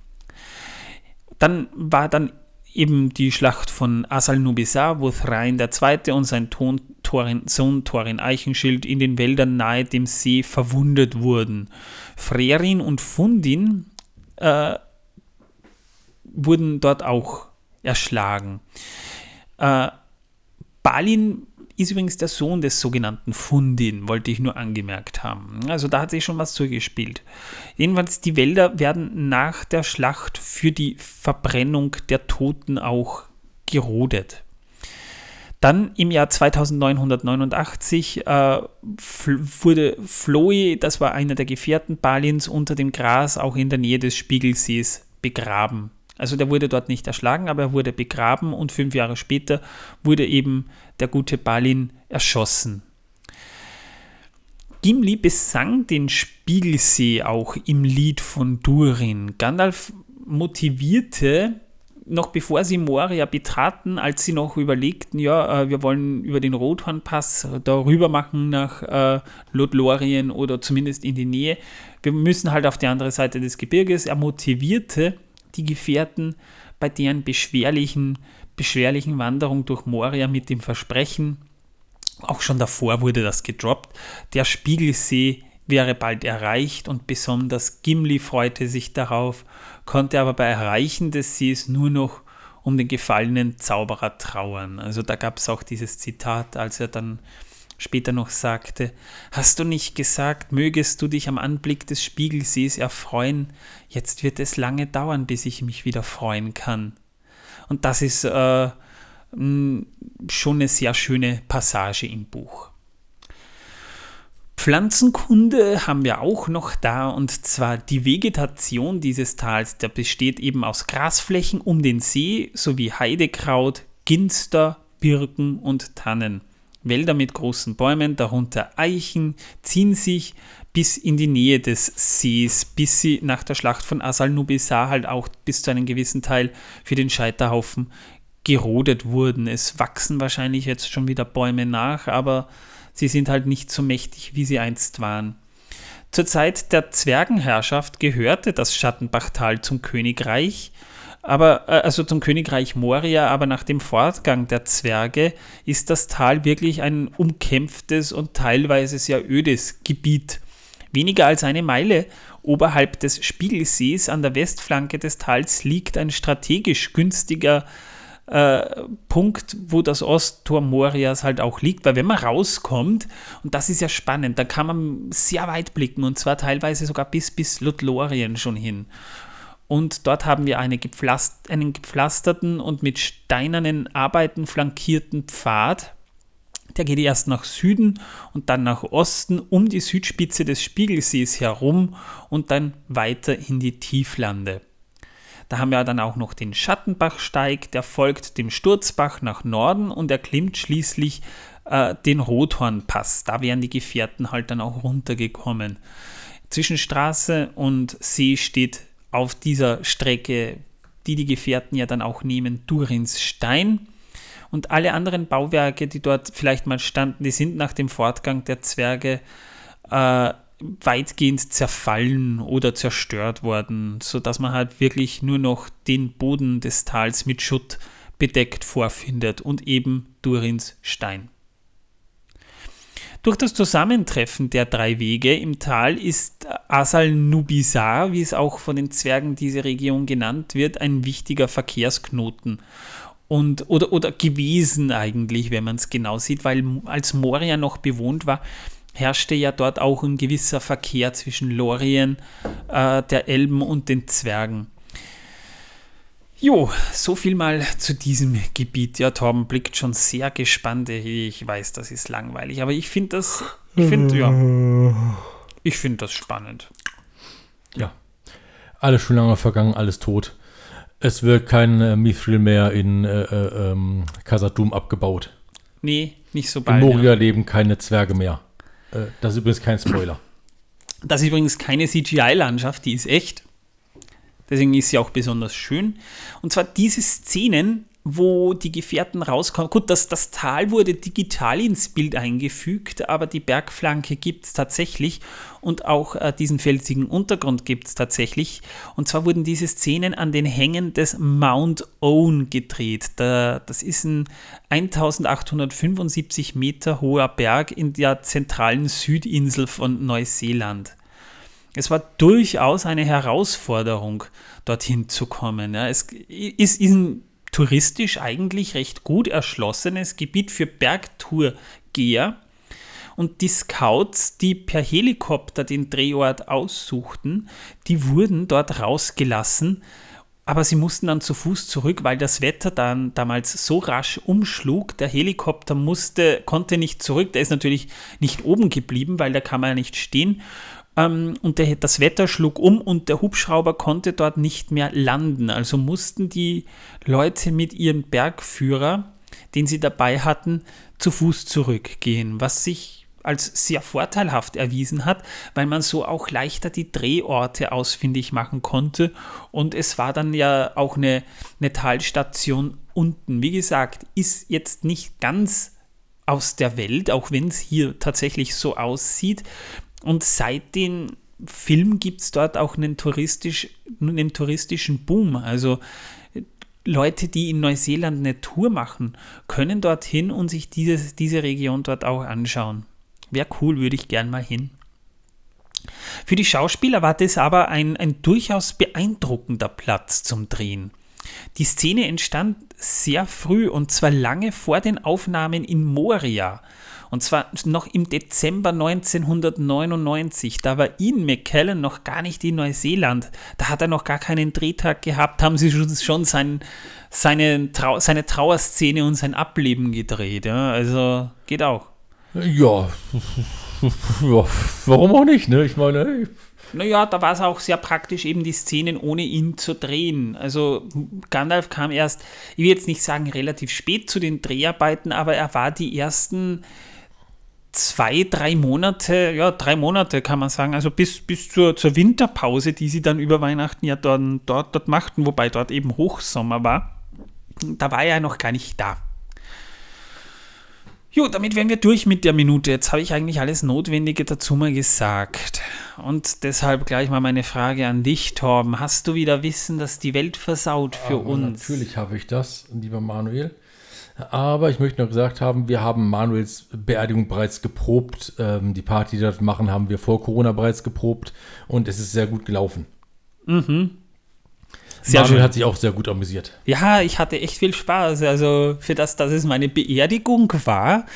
Dann war dann eben die Schlacht von Asal-Nubisar, wo Thrain II. und sein Ton, Thorin, Sohn Thorin Eichenschild in den Wäldern nahe dem See verwundet wurden. Frerin und Fundin äh, wurden dort auch erschlagen. Äh, Balin ist übrigens der Sohn des sogenannten Fundin, wollte ich nur angemerkt haben. Also da hat sich schon was zugespielt. Jedenfalls, die Wälder werden nach der Schlacht für die Verbrennung der Toten auch gerodet. Dann im Jahr 2989 äh, wurde Floe, das war einer der Gefährten Balins, unter dem Gras auch in der Nähe des Spiegelsees begraben. Also der wurde dort nicht erschlagen, aber er wurde begraben und fünf Jahre später wurde eben der gute Balin erschossen. Gimli besang den Spiegelsee auch im Lied von Durin. Gandalf motivierte, noch bevor sie Moria betraten, als sie noch überlegten, ja, äh, wir wollen über den Rothornpass darüber machen nach äh, Lothlorien oder zumindest in die Nähe. Wir müssen halt auf die andere Seite des Gebirges. Er motivierte die Gefährten bei deren beschwerlichen, beschwerlichen Wanderung durch Moria mit dem Versprechen, auch schon davor wurde das gedroppt, der Spiegelsee wäre bald erreicht und besonders Gimli freute sich darauf, konnte aber bei Erreichen des Sees nur noch um den gefallenen Zauberer trauern. Also da gab es auch dieses Zitat, als er dann später noch sagte, hast du nicht gesagt, mögest du dich am Anblick des Spiegelsees erfreuen, jetzt wird es lange dauern, bis ich mich wieder freuen kann. Und das ist äh, mh, schon eine sehr schöne Passage im Buch. Pflanzenkunde haben wir auch noch da und zwar die Vegetation dieses Tals, der besteht eben aus Grasflächen um den See sowie Heidekraut, Ginster, Birken und Tannen. Wälder mit großen Bäumen, darunter Eichen, ziehen sich bis in die Nähe des Sees, bis sie nach der Schlacht von Asal-Nubisar halt auch bis zu einem gewissen Teil für den Scheiterhaufen gerodet wurden. Es wachsen wahrscheinlich jetzt schon wieder Bäume nach, aber sie sind halt nicht so mächtig, wie sie einst waren. Zur Zeit der Zwergenherrschaft gehörte das Schattenbachtal zum Königreich, aber äh, also zum Königreich Moria, aber nach dem Fortgang der Zwerge ist das Tal wirklich ein umkämpftes und teilweise sehr ödes Gebiet. Weniger als eine Meile oberhalb des Spiegelsees an der Westflanke des Tals liegt ein strategisch günstiger äh, Punkt, wo das Osttor Morias halt auch liegt, weil wenn man rauskommt, und das ist ja spannend, da kann man sehr weit blicken und zwar teilweise sogar bis, bis Lothlorien schon hin. Und dort haben wir eine gepflast einen gepflasterten und mit steinernen Arbeiten flankierten Pfad. Der geht erst nach Süden und dann nach Osten um die Südspitze des Spiegelsees herum und dann weiter in die Tieflande. Da haben wir dann auch noch den Schattenbachsteig, der folgt dem Sturzbach nach Norden und erklimmt schließlich äh, den Rothornpass. Da wären die Gefährten halt dann auch runtergekommen. Zwischen Straße und See steht auf dieser Strecke, die die Gefährten ja dann auch nehmen, Durins Stein. Und alle anderen Bauwerke, die dort vielleicht mal standen, die sind nach dem Fortgang der Zwerge äh, weitgehend zerfallen oder zerstört worden, sodass man halt wirklich nur noch den Boden des Tals mit Schutt bedeckt vorfindet und eben Durins Stein. Durch das Zusammentreffen der drei Wege im Tal ist Asal Nubisar, wie es auch von den Zwergen diese Region genannt wird, ein wichtiger Verkehrsknoten. Und, oder, oder gewesen eigentlich, wenn man es genau sieht, weil als Moria noch bewohnt war, herrschte ja dort auch ein gewisser Verkehr zwischen Lorien, äh, der Elben und den Zwergen. Jo, so viel mal zu diesem Gebiet. Ja, Torben blickt schon sehr gespannt. Ich weiß, das ist langweilig, aber ich finde das, ich finde, ja, ich finde das spannend. Ja. Alles schon lange vergangen, alles tot. Es wird kein äh, Mithril mehr in äh, äh, ähm, Kasadum abgebaut. Nee, nicht so In bald. Moria Ja. leben keine Zwerge mehr. Äh, das ist übrigens kein Spoiler. Das ist übrigens keine CGI-Landschaft, die ist echt. Deswegen ist sie auch besonders schön. Und zwar diese Szenen, wo die Gefährten rauskommen. Gut, das, das Tal wurde digital ins Bild eingefügt, aber die Bergflanke gibt es tatsächlich und auch äh, diesen felsigen Untergrund gibt es tatsächlich. Und zwar wurden diese Szenen an den Hängen des Mount Owen gedreht. Da, das ist ein 1875 Meter hoher Berg in der zentralen Südinsel von Neuseeland. Es war durchaus eine Herausforderung, dorthin zu kommen. Ja, es ist, ist ein touristisch eigentlich recht gut erschlossenes Gebiet für Bergtourgeher. Und die Scouts, die per Helikopter den Drehort aussuchten, die wurden dort rausgelassen, aber sie mussten dann zu Fuß zurück, weil das Wetter dann damals so rasch umschlug. Der Helikopter musste, konnte nicht zurück. Der ist natürlich nicht oben geblieben, weil da kann man ja nicht stehen. Ähm, und der, das Wetter schlug um und der Hubschrauber konnte dort nicht mehr landen. Also mussten die Leute mit ihrem Bergführer, den sie dabei hatten, zu Fuß zurückgehen, was sich als sehr vorteilhaft erwiesen hat, weil man so auch leichter die Drehorte ausfindig machen konnte. Und es war dann ja auch eine, eine Talstation unten. Wie gesagt, ist jetzt nicht ganz aus der Welt, auch wenn es hier tatsächlich so aussieht. Und seit den Film gibt es dort auch einen, touristisch, einen touristischen Boom. Also Leute, die in Neuseeland eine Tour machen, können dorthin und sich diese, diese Region dort auch anschauen. Wäre cool, würde ich gern mal hin. Für die Schauspieler war das aber ein, ein durchaus beeindruckender Platz zum Drehen. Die Szene entstand sehr früh und zwar lange vor den Aufnahmen in Moria. Und zwar noch im Dezember 1999. Da war Ian McKellen noch gar nicht in Neuseeland. Da hat er noch gar keinen Drehtag gehabt. Haben sie schon, schon sein, seine, Trau seine Trauerszene und sein Ableben gedreht. Ja? Also geht auch. Ja. ja, warum auch nicht, ne? Ich meine, ich- Naja, da war es auch sehr praktisch, eben die Szenen ohne ihn zu drehen. Also Gandalf kam erst, ich will jetzt nicht sagen relativ spät zu den Dreharbeiten, aber er war die ersten zwei, drei Monate, ja, drei Monate kann man sagen, also bis, bis zur, zur Winterpause, die sie dann über Weihnachten ja dann, dort, dort machten, wobei dort eben Hochsommer war. Da war er noch gar nicht da. Jo, damit wären wir durch mit der Minute. Jetzt habe ich eigentlich alles Notwendige dazu mal gesagt. Und deshalb gleich mal meine Frage an dich, Torben. Hast du wieder Wissen, das die Welt versaut für Aber uns? Natürlich habe ich das, lieber Manuel. Aber ich möchte noch gesagt haben, wir haben Manuels Beerdigung bereits geprobt. Ähm, die Party, die wir dort machen, haben wir vor Corona bereits geprobt und es ist sehr gut gelaufen. Sehr Manuel schön. hat sich auch sehr gut amüsiert. Ja, ich hatte echt viel Spaß. Also für das, dass es meine Beerdigung war,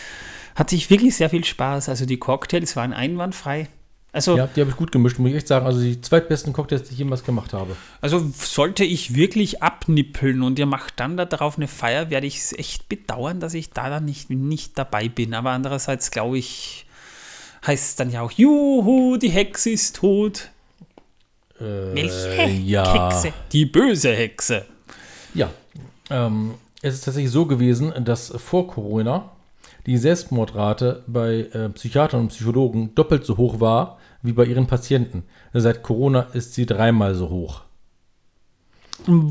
hatte ich wirklich sehr viel Spaß. Also die Cocktails waren einwandfrei. Also, Ja, die habe ich gut gemischt, muss ich echt sagen. Also die zweitbesten Cocktails, die ich jemals gemacht habe. also sollte ich wirklich abnippeln und ihr macht dann darauf eine Feier, werde ich es echt bedauern, dass ich da dann nicht, nicht dabei bin. Aber andererseits glaube ich, heißt es dann ja auch, juhu, die Hexe ist tot. Welche Äh, ja. Hexe? Die böse Hexe. Ja, ähm, es ist tatsächlich so gewesen, dass vor Corona die Selbstmordrate bei äh, Psychiatern und Psychologen doppelt so hoch war wie bei ihren Patienten. Seit Corona ist sie dreimal so hoch.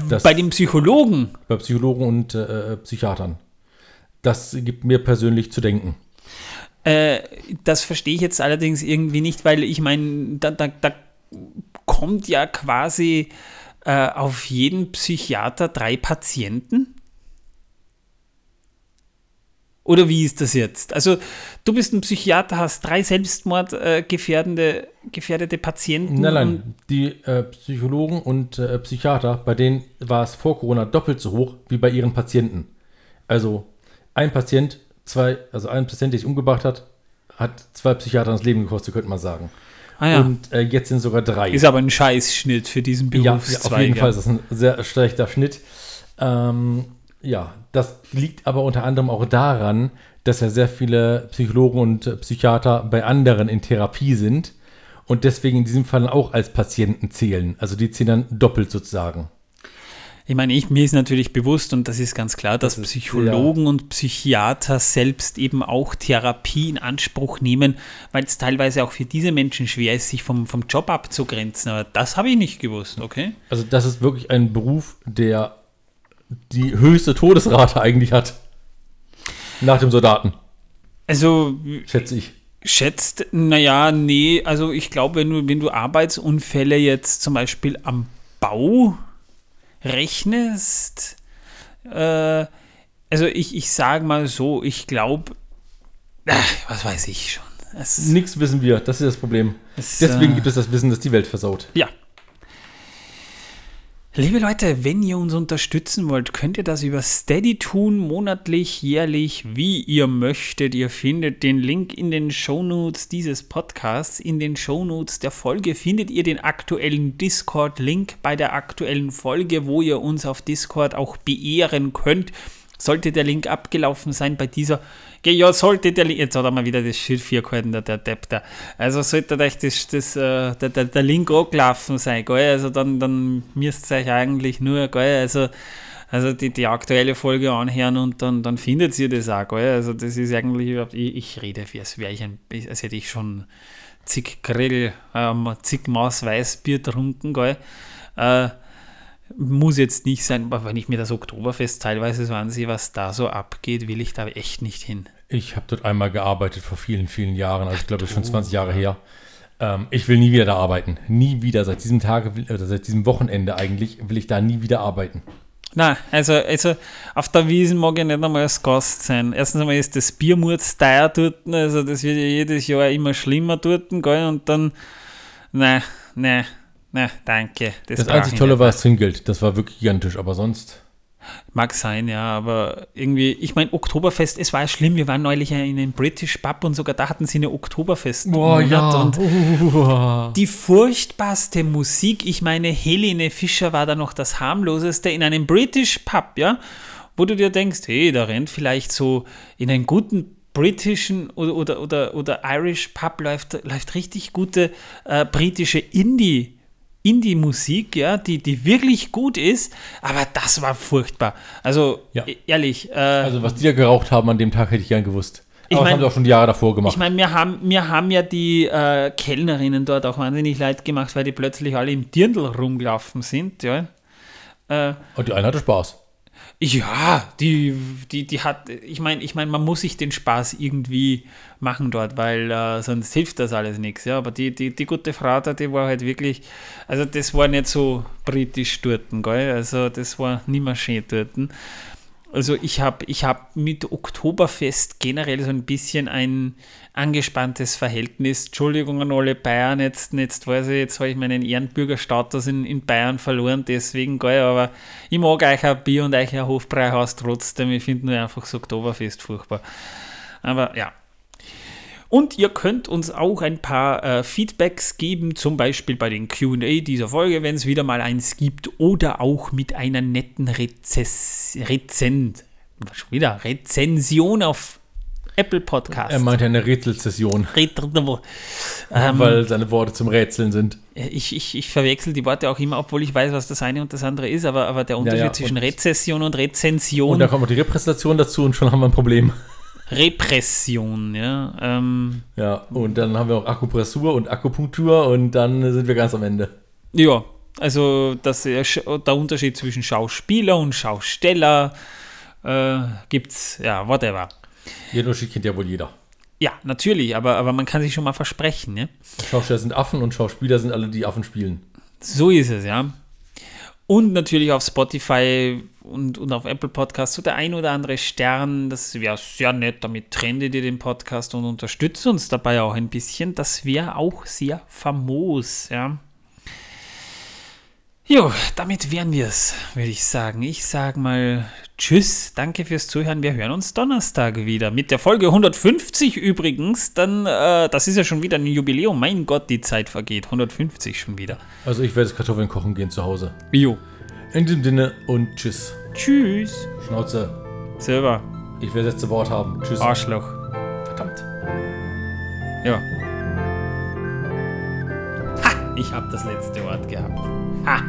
Das- Bei dem Psychologen. Bei Psychologen und äh, Psychiatern. Das gibt mir persönlich zu denken. Äh, das verstehe ich jetzt allerdings irgendwie nicht, weil ich meine, da, da, da kommt ja quasi äh, auf jeden Psychiater drei Patienten. Oder wie ist das jetzt? Also, du bist ein Psychiater, hast drei selbstmordgefährdende gefährdete Patienten. Nein, nein, die äh, Psychologen und äh, Psychiater, bei denen war es vor Corona doppelt so hoch wie bei ihren Patienten. Also ein Patient, zwei, also ein Patient, der sich umgebracht hat, hat zwei Psychiater das Leben gekostet, könnte man sagen. Ah ja. Und äh, jetzt sind sogar drei. ist aber ein Scheißschnitt für diesen ja, ja, Berufszweig. auf jeden Fall ist das ein sehr schlechter Schnitt. Ähm, ja, das liegt aber unter anderem auch daran, dass ja sehr viele Psychologen und Psychiater bei anderen in Therapie sind und deswegen in diesem Fall auch als Patienten zählen. Also die zählen dann doppelt sozusagen. Ich meine, ich, mir ist natürlich bewusst, und das ist ganz klar, dass ist Psychologen und Psychiater selbst eben auch Therapie in Anspruch nehmen, weil es teilweise auch für diese Menschen schwer ist, sich vom, vom Job abzugrenzen. Aber das habe ich nicht gewusst, okay? Also das ist wirklich ein Beruf, der die höchste Todesrate eigentlich hat. Nach dem Soldaten, Also, schätze ich. schätzt, naja, nee, also ich glaube, wenn du, wenn du Arbeitsunfälle jetzt zum Beispiel am Bau rechnest, äh, also ich, ich sage mal so, ich glaube, was weiß ich schon. Nichts wissen wir, das ist das Problem. es, Deswegen äh, gibt es das Wissen, das die Welt versaut. Ja. Liebe Leute, wenn ihr uns unterstützen wollt, könnt ihr das über Steady tun, monatlich, jährlich, wie ihr möchtet. Ihr findet den Link in den Shownotes dieses Podcasts. In den Shownotes der Folge findet ihr den aktuellen Discord-Link bei der aktuellen Folge, wo ihr uns auf Discord auch beehren könnt. Sollte der Link abgelaufen sein bei dieser. Ja, sollte der Link. Jetzt hat er mal wieder das Schild 4 gehalten, der, da. Also sollte euch das, das, äh, der, der, Link angelaufen sein, gell? Also dann, dann müsst ihr euch eigentlich nur, gell? Also, also die, die aktuelle Folge anhören und dann, dann findet ihr das auch, gell? Also das ist eigentlich überhaupt. Ich, ich rede, als wäre ich ein, als hätte ich schon zig Grill, ähm, zig Maß Weißbier getrunken, gell? Äh, muss jetzt nicht sein, aber wenn ich mir das Oktoberfest teilweise so ansehe, was da so abgeht, will ich da echt nicht hin. Ich habe dort einmal gearbeitet vor vielen, vielen Jahren, also ich glaube, schon 20 Jahre her. Ähm, ich will nie wieder da arbeiten. Nie wieder. Seit diesem Tage, oder seit diesem Wochenende eigentlich, will ich da nie wieder arbeiten. Nein, also, also auf der Wiesen mag ich nicht einmal als Gast sein. Erstens einmal ist das Biermurz teuer dort, also das wird ja jedes Jahr immer schlimmer dort, gell? Und dann, nein, nein, nein, danke. Das brauch einzig Tolle war das Trinkgeld. Das war wirklich gigantisch, aber sonst. Mag sein, ja, aber irgendwie, ich meine, Oktoberfest, es war ja schlimm, wir waren neulich in einem British Pub und sogar da hatten sie eine Oktoberfest. und die furchtbarste Musik, ich meine, Helene Fischer war da noch das harmloseste in einem British Pub, ja, wo du dir denkst, hey, da rennt vielleicht so in einen guten britischen oder, oder, oder, oder Irish Pub läuft, läuft richtig gute äh, britische Indie. Indie-Musik, ja, die, die wirklich gut ist, aber das war furchtbar. Also, Ja. e- ehrlich, äh, Also, was die da geraucht haben an dem Tag, hätte ich gern gewusst. Ich Aber mein- das haben sie auch schon die Jahre davor gemacht. Ich meine, wir haben, wir haben ja die äh, Kellnerinnen dort auch wahnsinnig leid gemacht, weil die plötzlich alle im Dirndl rumgelaufen sind, ja. Äh, Und die eine hatte Spaß. Ja, die, die, die hat, ich meine, ich meine, man muss sich den Spaß irgendwie machen dort, weil äh, sonst hilft das alles nichts, ja. Aber die, die, die gute Frau da, die war halt wirklich, also das war nicht so britisch dort, gell? Also das war nicht mehr schön dort. Also ich habe ich hab mit Oktoberfest generell so ein bisschen ein angespanntes Verhältnis. Entschuldigung an alle Bayern, jetzt, jetzt weiß ich, jetzt habe ich meinen Ehrenbürgerstatus in, in Bayern verloren, deswegen, geil, aber ich mag euch ein Bier und euch ein Hofbräuhaus trotzdem. Ich finde nur einfach so Oktoberfest furchtbar. Aber ja. Und ihr könnt uns auch ein paar äh, Feedbacks geben, zum Beispiel bei den QA dieser Folge, wenn es wieder mal eins gibt, oder auch mit einer netten Rezess Rezen schon wieder Rezension auf Apple Podcast. Er meinte eine Rätselsession, ähm, weil seine Worte zum Rätseln sind. ich, ich, ich verwechsel die Worte auch immer, obwohl ich weiß, was das eine und das andere ist, aber, aber der Unterschied ja, zwischen und- Rezession und Rezension, Und da kommt noch die Repräsentation dazu und schon haben wir ein Problem. Repression, ja. Ähm, Ja, und dann haben wir auch Akupressur und Akupunktur und dann sind wir ganz am Ende. Ja, also das, der Unterschied zwischen Schauspieler und Schausteller äh, gibt's, ja, whatever. Den Unterschied kennt ja wohl jeder. Ja, natürlich, aber, aber man kann sich schon mal versprechen, ne? Schauspieler sind Affen und Schauspieler sind alle, die Affen spielen. So ist es, ja. Und natürlich auf Spotify und, und auf Apple Podcasts so der ein oder andere Stern. Das wäre sehr nett. Damit trendet ihr den Podcast und unterstützt uns dabei auch ein bisschen. Das wäre auch sehr famos, ja. Jo, damit wären wir es, würde ich sagen. Ich sage mal Tschüss, danke fürs Zuhören. Wir hören uns Donnerstag wieder mit der Folge 150 übrigens. Dann, äh, das ist ja schon wieder ein Jubiläum. Mein Gott, die Zeit vergeht. 150 schon wieder. Also ich werde jetzt Kartoffeln kochen gehen zu Hause. Jo. In diesem Sinne und tschüss. Tschüss. Schnauze. Selber. Ich will das letzte Wort haben. Tschüss. Arschloch. Verdammt. Ja. Ich habe das letzte Wort gehabt. Ha.